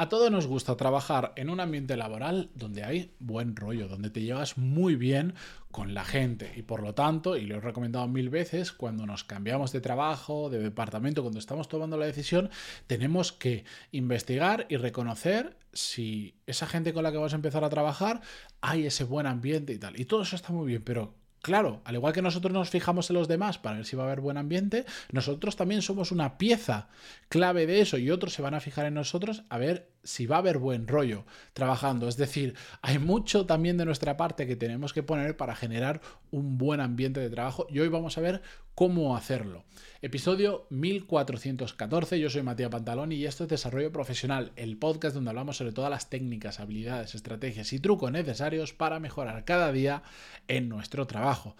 A todos nos gusta trabajar en un ambiente laboral donde hay buen rollo, donde te llevas muy bien con la gente y por lo tanto, y lo he recomendado mil veces, cuando nos cambiamos de trabajo, de departamento, cuando estamos tomando la decisión, tenemos que investigar y reconocer si esa gente con la que vas a empezar a trabajar hay ese buen ambiente y tal. Y todo eso está muy bien, pero Claro, al igual que nosotros nos fijamos en los demás para ver si va a haber buen ambiente, nosotros también somos una pieza clave de eso y otros se van a fijar en nosotros a ver si va a haber buen rollo trabajando. Es decir, hay mucho también de nuestra parte que tenemos que poner para generar un buen ambiente de trabajo y hoy vamos a ver cómo hacerlo. Episodio 1414, yo soy Matías Pantaloni y esto es Desarrollo Profesional, el podcast donde hablamos sobre todas las técnicas, habilidades, estrategias y trucos necesarios para mejorar cada día en nuestro trabajo.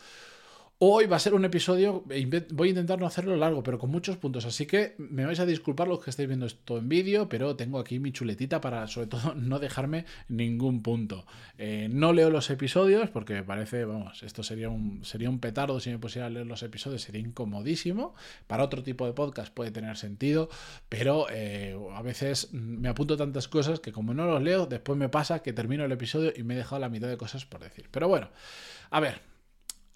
Hoy va a ser un episodio, voy a intentar no hacerlo largo, pero con muchos puntos, así que me vais a disculpar los que estáis viendo esto en vídeo, pero tengo aquí mi chuletita para sobre todo no dejarme ningún punto. Eh, no leo los episodios porque me parece, vamos, esto sería un, sería un petardo si me pusiera a leer los episodios, sería incomodísimo. Para otro tipo de podcast puede tener sentido, pero eh, a veces me apunto tantas cosas que como no los leo, después me pasa que termino el episodio y me he dejado la mitad de cosas por decir. Pero bueno, a ver,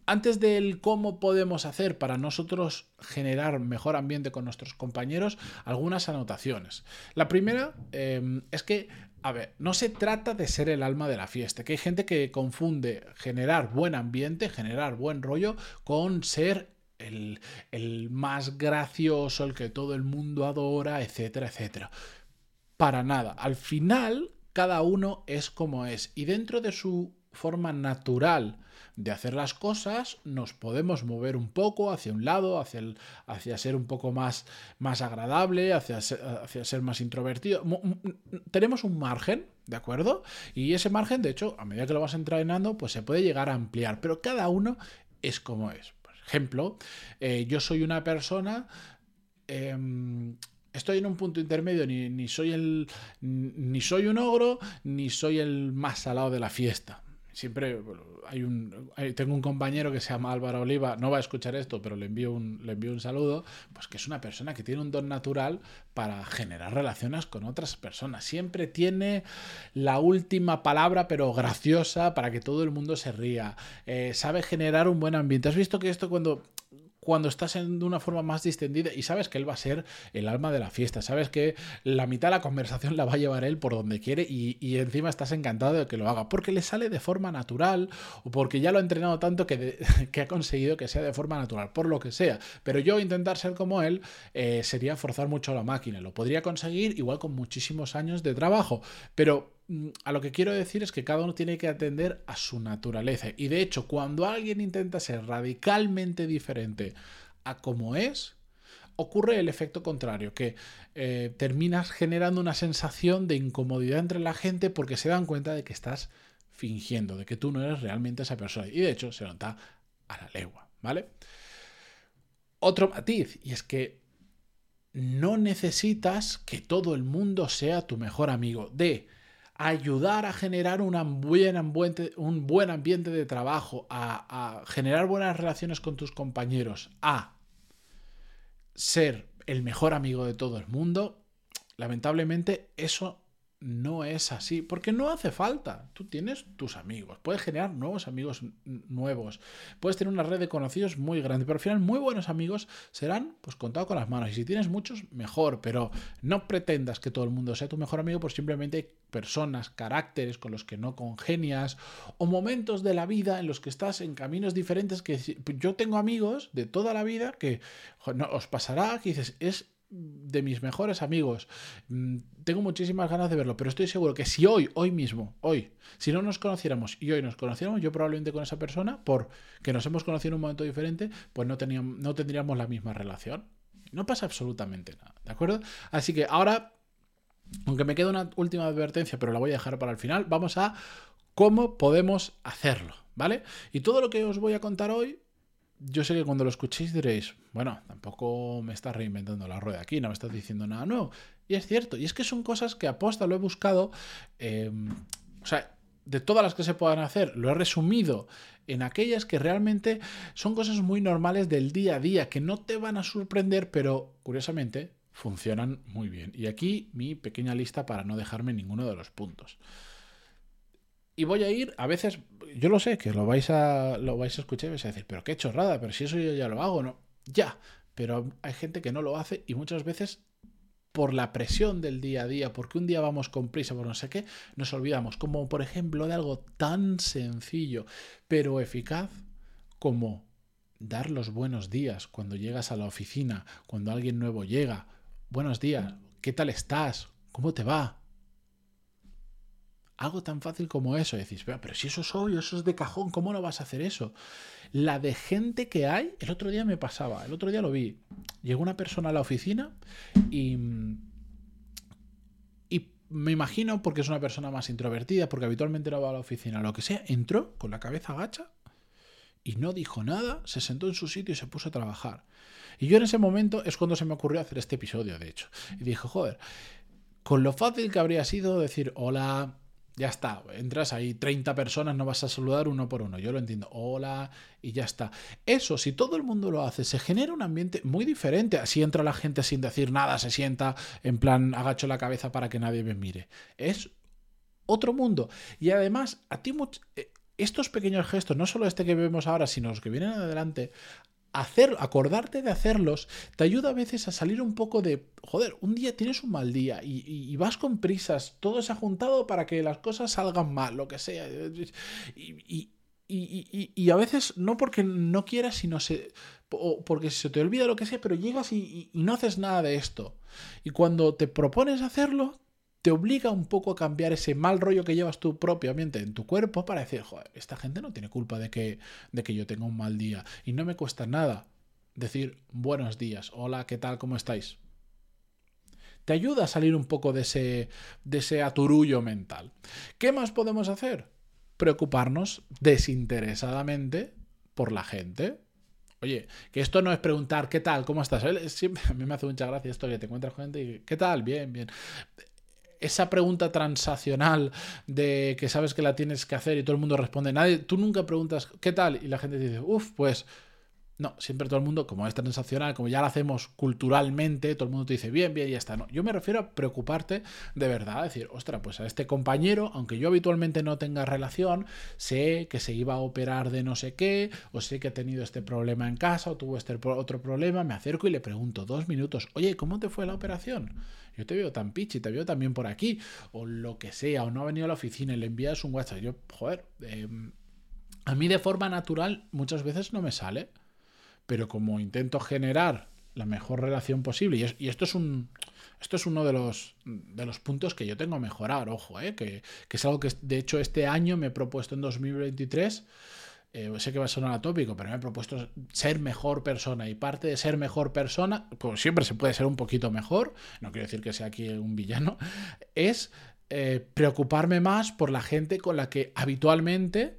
antes del cómo podemos hacer para nosotros generar mejor ambiente con nuestros compañeros, algunas anotaciones. La primera em, es que, a ver, no se trata de ser el alma de la fiesta, que hay gente que confunde generar buen ambiente, generar buen rollo, con ser el, el más gracioso, el que todo el mundo adora, etcétera, etcétera. Para nada. Al final, cada uno es como es. Y dentro de su forma natural, de hacer las cosas, nos podemos mover un poco hacia un lado, hacia, el, hacia ser un poco más, más agradable, hacia ser, hacia ser más introvertido. Tenemos un margen, ¿de acuerdo? Y ese margen, de hecho, a medida que lo vas entrenando, pues se puede llegar a ampliar, pero cada uno es como es. Por ejemplo, eh, yo soy una persona... Em, estoy en un punto intermedio, ni, ni, soy el. ni soy un ogro, ni soy el más salado de la fiesta. Siempre hay un, tengo un compañero que se llama Álvaro Oliva, no va a escuchar esto, pero le envío, un, le un saludo, pues que es una persona que tiene un don natural para generar relaciones con otras personas. Siempre tiene la última palabra, pero graciosa, para que todo el mundo se ría. Eh, sabe generar un buen ambiente. ¿Has visto que esto cuando cuando estás en de una forma más distendida y sabes que él va a ser el alma de la fiesta, sabes que la mitad de la conversación la va a llevar él por donde quiere y, encima estás encantado de que lo haga, porque le sale de forma natural o porque ya lo ha entrenado tanto que, que ha conseguido que sea de forma natural, por lo que sea. Pero yo intentar ser como él eh, sería forzar mucho la máquina, lo podría conseguir igual con muchísimos años de trabajo, pero a lo que quiero decir es que cada uno tiene que atender a su naturaleza. Y de hecho, cuando alguien intenta ser radicalmente diferente a como es, ocurre el efecto contrario, que eh, terminas generando una sensación de incomodidad entre la gente porque se dan cuenta de que estás fingiendo, de que tú no eres realmente esa persona. Y de hecho se nota a la legua, ¿vale? Otro matiz, y es que no necesitas que todo el mundo sea tu mejor amigo. De ayudar a generar un buen ambiente, un buen ambiente de trabajo, a, a generar buenas relaciones con tus compañeros, a ser el mejor amigo de todo el mundo, lamentablemente eso no es así, porque no hace falta. Tú tienes tus amigos, puedes generar nuevos amigos nuevos, puedes tener una red de conocidos muy grande, pero al final muy buenos amigos serán pues contados con las manos. Y si tienes muchos, mejor, pero no pretendas que todo el mundo sea tu mejor amigo, por simplemente personas, caracteres con los que no congenias o momentos de la vida en los que estás en caminos diferentes que yo tengo amigos de toda la vida que no, os pasará que dices, es de mis mejores amigos. Mm, tengo muchísimas ganas de verlo, pero estoy seguro que si hoy, hoy mismo, hoy, si no nos conociéramos y hoy nos conociéramos, yo probablemente con esa persona, por que nos hemos conocido en un momento diferente, pues no, teníamos, no tendríamos la misma relación. No pasa absolutamente nada, ¿de acuerdo? Así que ahora, aunque me queda una última advertencia, pero la voy a dejar para el final, vamos a cómo podemos hacerlo, ¿vale? Y todo lo que os voy a contar hoy yo sé que cuando lo escuchéis diréis, bueno, tampoco me estás reinventando la rueda aquí, no me estás diciendo nada nuevo. Y es cierto, y es que son cosas que aposta, lo he buscado, em, o sea, de todas las que se puedan hacer, lo he resumido en aquellas que realmente son cosas muy normales del día a día, que no te van a sorprender, pero curiosamente funcionan muy bien. Y aquí mi pequeña lista para no dejarme ninguno de los puntos. Y voy a ir, a veces, yo lo sé, que lo vais a, lo vais a escuchar y vais a decir, pero qué chorrada, pero si eso yo ya lo hago, ¿no? Ya, pero hay gente que no lo hace y muchas veces por la presión del día a día, porque un día vamos con prisa por no sé qué, nos olvidamos, como por ejemplo de algo tan sencillo pero eficaz como dar los buenos días cuando llegas a la oficina, cuando alguien nuevo llega. Buenos días, ¿qué tal estás? ¿Cómo te va? Algo tan fácil como eso. decís, pero si eso es obvio, eso es de cajón, ¿cómo no vas a hacer eso? La de gente que hay, el otro día me pasaba, el otro día lo vi. Llegó una persona a la oficina y. Me imagino, porque es una persona más introvertida, porque habitualmente no va a la oficina, lo que sea, entró con la cabeza agacha y no dijo nada, se sentó en su sitio y se puso a trabajar. Y yo en ese momento es cuando se me ocurrió hacer este episodio, de hecho. Y dije, joder, con lo fácil que habría sido decir, hola, ya está, entras ahí 30 personas, no vas a saludar uno por uno, yo lo entiendo, hola y ya está. Eso, si todo el mundo lo hace, se genera un ambiente muy diferente. Así entra la gente sin decir nada, se sienta en plan agacho la cabeza para que nadie me mire. Es otro mundo. Y además, a ti eh, estos pequeños gestos, no solo este que vemos ahora, sino los que vienen adelante, hacer, acordarte de hacerlos, te ayuda a veces a salir un poco de, joder, un día tienes un mal día y, vas con prisas, todo se ha juntado para que las cosas salgan mal, lo que sea. Y, y a veces no porque no quieras, sino se, porque se te olvida lo que sea, pero llegas y no haces nada de esto. Y cuando te propones hacerlo, te obliga un poco a cambiar ese mal rollo que llevas tú propiamente en tu cuerpo para decir, joder, esta gente no tiene culpa de que, de que yo tenga un mal día. Y no me cuesta nada decir buenos días, hola, ¿qué tal? ¿Cómo estáis? Te ayuda a salir un poco de ese, de ese aturullo mental. ¿Qué más podemos hacer? Preocuparnos desinteresadamente por la gente. Oye, que esto no es preguntar qué tal, cómo estás. A mí me hace mucha gracia esto que te encuentras gente y qué tal, bien, bien esa pregunta transaccional de que sabes que la tienes que hacer y todo el mundo responde, nadie, tú nunca preguntas qué tal y la gente dice, uff, pues no, siempre todo el mundo, como es transaccional, como ya lo hacemos culturalmente, todo el mundo te dice bien, bien, ya está. No, yo me refiero a preocuparte de verdad, decir, ostra, pues a este compañero, aunque yo habitualmente no tenga relación, sé que se iba a operar de no sé qué, o sé que ha tenido este problema en casa, o tuvo este otro problema, me acerco y le pregunto dos minutos, oye, ¿cómo te fue la operación? Yo te veo tan pichi, te veo también por aquí, o lo que sea, o no ha venido a la oficina y le envías un WhatsApp. Yo, joder, em, a mí de forma natural muchas veces no me sale pero como intento generar la mejor relación posible, y, esto es un... Esto es uno de los, de los puntos que yo tengo a mejorar, ojo, eh, que, es algo que de hecho este año me he propuesto en 2023 eh, sé que va a sonar atópico, pero me he propuesto ser mejor persona. Y parte de ser mejor persona, pues siempre se puede ser un poquito mejor, no quiero decir que sea aquí un villano, es eh, preocuparme más por la gente con la que habitualmente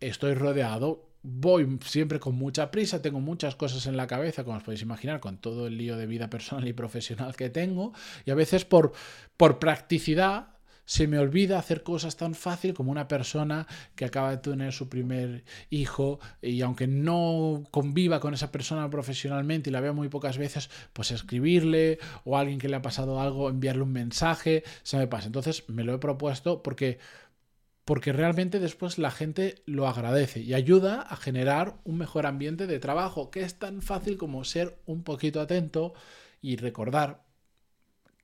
estoy rodeado voy siempre con mucha prisa, tengo muchas cosas en la cabeza, como os podéis imaginar, con todo el lío de vida personal y profesional que tengo, y a veces por, por practicidad se me olvida hacer cosas tan fácil como una persona que acaba de tener su primer hijo y aunque no conviva con esa persona profesionalmente y la vea muy pocas veces, pues escribirle o a alguien que le ha pasado algo, enviarle un mensaje, se me pasa. Entonces me lo he propuesto porque porque realmente después la gente lo agradece y ayuda a generar un mejor ambiente de trabajo, que es tan fácil como ser un poquito atento y recordar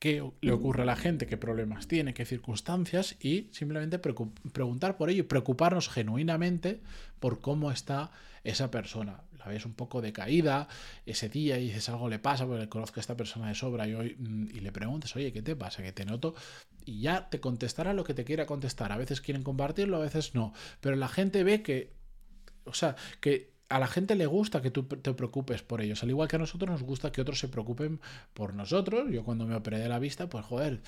qué le ocurre a la gente, qué problemas tiene, qué circunstancias y simplemente preguntar por ello preocuparnos genuinamente por cómo está esa persona. La ves un poco decaída ese día y dices algo le pasa, porque conozco a esta persona de sobra y, mm, y le preguntas, oye, ¿qué te pasa? Que te noto y ya te contestará lo que te quiera contestar. A veces quieren compartirlo, a veces no. Pero la gente ve que, o sea, que a la gente le gusta que tú te preocupes por ellos, al igual que a nosotros nos gusta que otros se preocupen por nosotros. Yo cuando me operé de la vista, pues joder,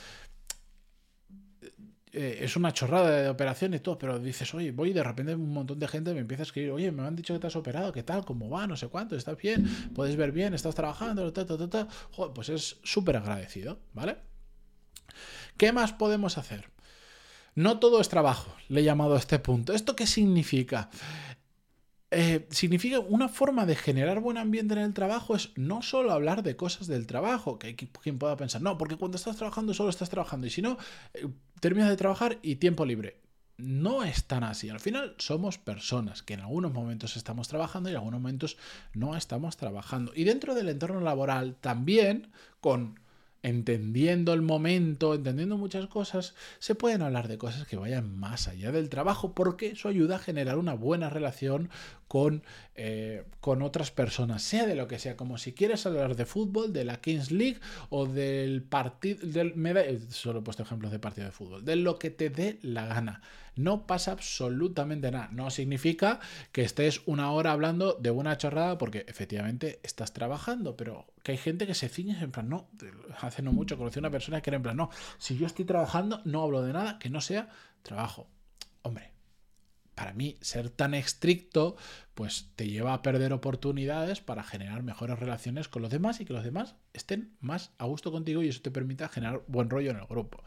eh, es una chorrada de operación y todo, pero dices, oye, voy y de repente un montón de gente me empieza a escribir, oye, me han dicho que te has operado, ¿qué tal? ¿Cómo va? No sé cuánto, ¿estás bien? ¿Puedes ver bien? ¿Estás trabajando? Joder, pues es súper agradecido, ¿vale? ¿Qué más podemos hacer? No todo es trabajo, le he llamado a este punto. ¿Esto qué significa? Eh, significa una forma de generar buen ambiente en el trabajo es no solo hablar de cosas del trabajo, que hay quien pueda pensar, no, porque cuando estás trabajando solo estás trabajando y si no, eh, terminas de trabajar y tiempo libre. No es tan así. Al final somos personas que en algunos momentos estamos trabajando y en algunos momentos no estamos trabajando. Y dentro del entorno laboral también, con entendiendo el momento, entendiendo muchas cosas, se pueden hablar de cosas que vayan más allá del trabajo porque eso ayuda a generar una buena relación con, eh, con otras personas, sea de lo que sea, como si quieres hablar de fútbol, de la Kings League o del partido, del, solo he puesto ejemplos de partido de fútbol, de lo que te dé la gana. No pasa absolutamente nada. No significa que estés una hora hablando de una chorrada porque efectivamente estás trabajando, pero que hay gente que se ciñe en plan, no, hace no mucho conocí a una persona que era en plan, no, si yo estoy trabajando no hablo de nada que no sea trabajo. Hombre, para mí ser tan estricto pues te lleva a perder oportunidades para generar mejores relaciones con los demás y que los demás estén más a gusto contigo y eso te permita generar buen rollo en el grupo.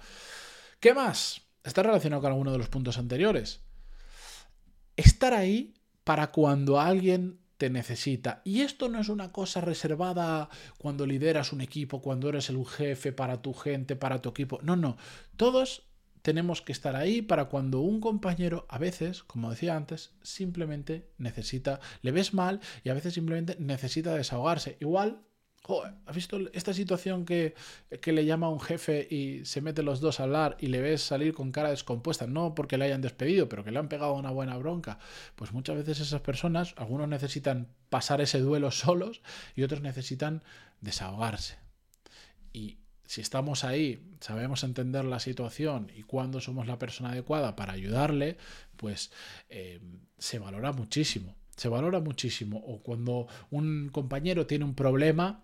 ¿Qué más? Está relacionado con alguno de los puntos anteriores. Estar ahí para cuando alguien te necesita. Y esto no es una cosa reservada cuando lideras un equipo, cuando eres el jefe para tu gente, para tu equipo. No, no. Todos tenemos que estar ahí para cuando un compañero, a veces, como decía antes, simplemente necesita, le ves mal y a veces simplemente necesita desahogarse. Igual ¿has visto esta situación que, le llama a un jefe y se mete los dos a hablar y le ves salir con cara descompuesta? No porque le hayan despedido, pero que le han pegado una buena bronca. Pues muchas veces esas personas, algunos necesitan pasar ese duelo solos y otros necesitan desahogarse. Y si estamos ahí, sabemos entender la situación y cuándo somos la persona adecuada para ayudarle, pues eh, se valora muchísimo. Se valora muchísimo. O cuando un compañero tiene un problema,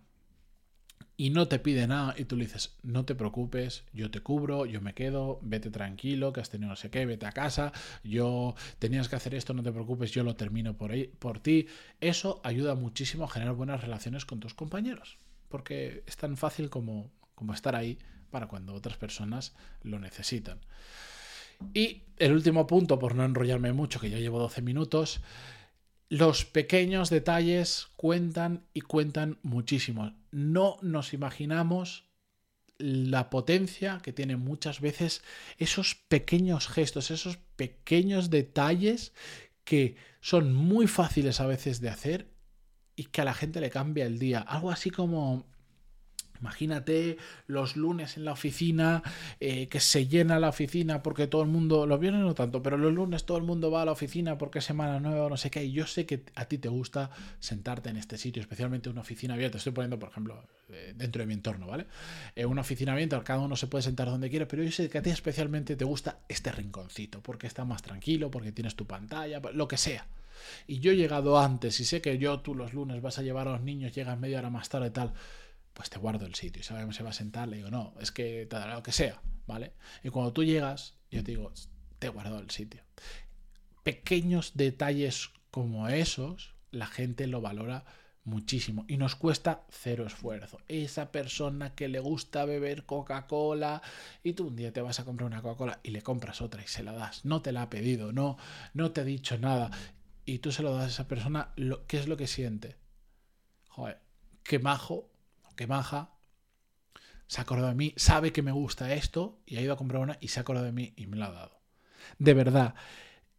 y no te pide nada y tú le dices, no te preocupes, yo te cubro, yo me quedo, vete tranquilo, que has tenido no sé qué, vete a casa, yo tenías que hacer esto, no te preocupes, yo lo termino por, ahí, por ti. Eso ayuda muchísimo a generar buenas relaciones con tus compañeros, porque es tan fácil como, como estar ahí para cuando otras personas lo necesitan. Y el último punto, por no enrollarme mucho, que ya llevo 12 minutos, los pequeños detalles cuentan y cuentan muchísimo. No nos imaginamos la potencia que tienen muchas veces esos pequeños gestos, esos pequeños detalles que son muy fáciles a veces de hacer y que a la gente le cambia el día. Algo así como Imagínate los lunes en la oficina, eh, que se llena la oficina porque todo el mundo, los viernes no tanto, pero los lunes todo el mundo va a la oficina porque es semana nueva no sé qué. Y yo sé que a ti te gusta sentarte en este sitio, especialmente una oficina abierta. Estoy poniendo, por ejemplo, eh, dentro de mi entorno, ¿vale? Eh, una oficina abierta, cada uno se puede sentar donde quiera, pero yo sé que a ti especialmente te gusta este rinconcito, porque está más tranquilo, porque tienes tu pantalla, lo que sea. Y yo he llegado antes y sé que yo tú los lunes vas a llevar a los niños, llegas media hora más tarde y tal pues te guardo el sitio. Y sabemos se va a sentar, le digo, no, es que te dará lo que sea, ¿vale? Y cuando tú llegas, yo te digo, te guardo el sitio. Pequeños detalles como esos, la gente lo valora muchísimo y nos cuesta cero esfuerzo. Esa persona que le gusta beber Coca-Cola y tú un día te vas a comprar una Coca-Cola y le compras otra y se la das, no te la ha pedido, no, no te ha dicho nada y tú se lo das a esa persona, lo, ¿qué es lo que siente? Joder, qué majo que maja, se ha acordado de mí, sabe que me gusta esto y ha ido a comprar una y se ha acordado de mí y me la ha dado. De verdad.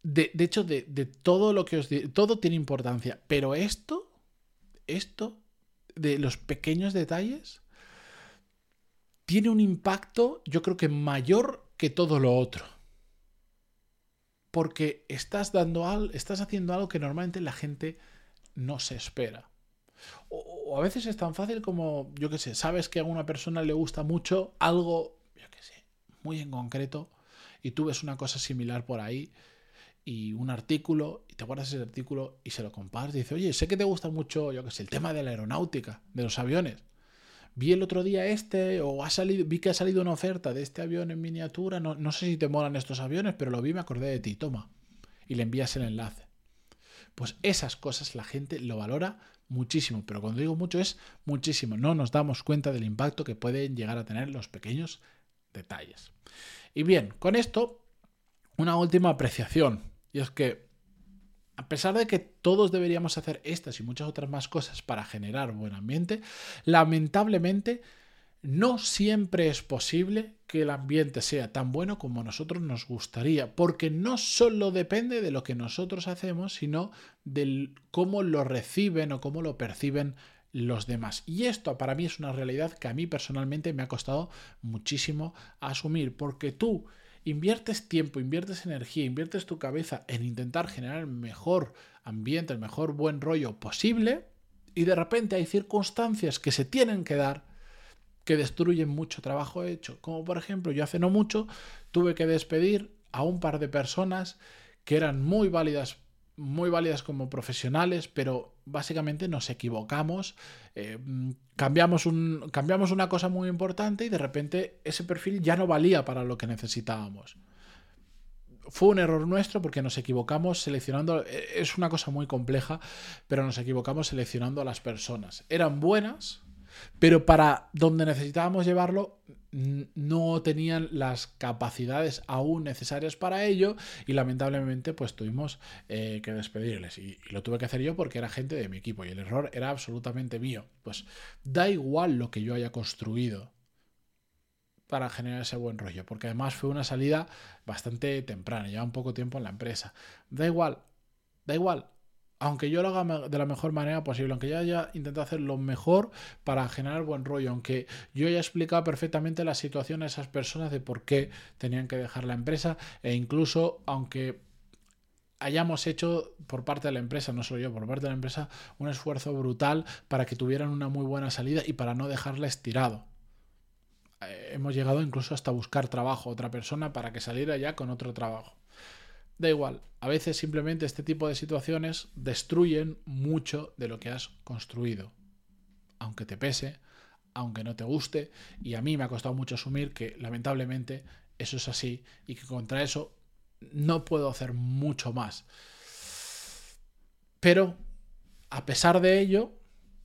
De, hecho, de, todo lo que os digo, todo tiene importancia, pero esto, esto, de los pequeños detalles, tiene un impacto, yo creo que mayor que todo lo otro. Porque estás dando algo, estás haciendo algo que normalmente la gente no se espera. O, a veces es tan fácil como, yo qué sé, sabes que a una persona le gusta mucho algo, yo qué sé, muy en concreto, y tú ves una cosa similar por ahí y un artículo, y te guardas ese artículo y se lo compartes y dices, oye, sé que te gusta mucho, yo qué sé, el tema de la aeronáutica, de los aviones. Vi el otro día este, o ha salido, vi que ha salido una oferta de este avión en miniatura, no, no sé si te molan estos aviones, pero lo vi me acordé de ti, toma. Y le envías el enlace. Pues esas cosas la gente lo valora muchísimo, pero cuando digo mucho es muchísimo. No nos damos cuenta del impacto que pueden llegar a tener los pequeños detalles. Y bien, con esto, una última apreciación. Y es que a pesar de que todos deberíamos hacer estas y muchas otras más cosas para generar buen ambiente, lamentablemente no siempre es posible que el ambiente sea tan bueno como a nosotros nos gustaría, porque no solo depende de lo que nosotros hacemos, sino de cómo lo reciben o cómo lo perciben los demás. Y esto para mí es una realidad que a mí personalmente me ha costado muchísimo asumir, porque tú inviertes tiempo, inviertes energía, inviertes tu cabeza en intentar generar el mejor ambiente, el mejor buen rollo posible, y de repente hay circunstancias que se tienen que dar que destruyen mucho trabajo hecho. Como por ejemplo, yo hace no mucho tuve que despedir a un par de personas que eran muy válidas muy válidas como profesionales, pero básicamente nos equivocamos, eh, cambiamos, un, cambiamos una cosa muy importante y de repente ese perfil ya no valía para lo que necesitábamos. Fue un error nuestro porque nos equivocamos seleccionando, e, es una cosa muy compleja, pero nos equivocamos seleccionando a las personas. Eran buenas, pero para donde necesitábamos llevarlo no tenían las capacidades aún necesarias para ello y lamentablemente pues tuvimos eh, que despedirles y, lo tuve que hacer yo porque era gente de mi equipo y el error era absolutamente mío. Pues da igual lo que yo haya construido para generar ese buen rollo, porque además fue una salida bastante temprana, lleva un poco tiempo en la empresa. Da igual, da igual, aunque yo lo haga de la mejor manera posible, aunque yo haya intentado hacer lo mejor para generar buen rollo, aunque yo haya explicado perfectamente la situación a esas personas de por qué tenían que dejar la empresa, e incluso aunque hayamos hecho por parte de la empresa, no solo yo, por parte de la empresa, un esfuerzo brutal para que tuvieran una muy buena salida y para no dejarla tirado. Eh, hemos llegado incluso hasta buscar trabajo a otra persona para que saliera ya con otro trabajo. Da igual, a veces simplemente este tipo de situaciones destruyen mucho de lo que has construido. Aunque te pese, aunque no te guste, y a mí me ha costado mucho asumir que lamentablemente eso es así y que contra eso no puedo hacer mucho más. Pero, a pesar de ello,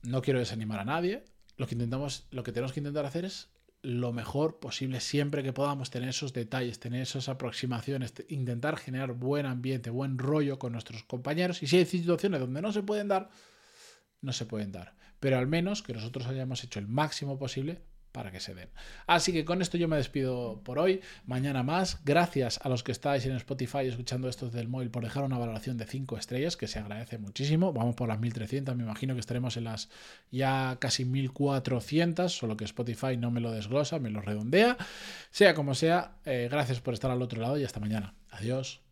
no quiero desanimar a nadie. Lo que, intentamos, lo que tenemos que intentar hacer es lo mejor posible siempre que podamos tener esos detalles, tener esas aproximaciones, intentar generar buen ambiente, buen rollo con nuestros compañeros. Y si hay situaciones donde no se pueden dar, no se pueden dar. Pero al menos que nosotros hayamos hecho el máximo posible para que se den. Así que con esto yo me despido por hoy. Mañana más. Gracias a los que estáis en Spotify escuchando esto del móvil por dejar una valoración de 5 estrellas, que se agradece muchísimo. Vamos por las 1300, me imagino que estaremos en las ya casi 1400, solo que Spotify no me lo desglosa, me lo redondea. Sea como sea, eh, gracias por estar al otro lado y hasta mañana. Adiós.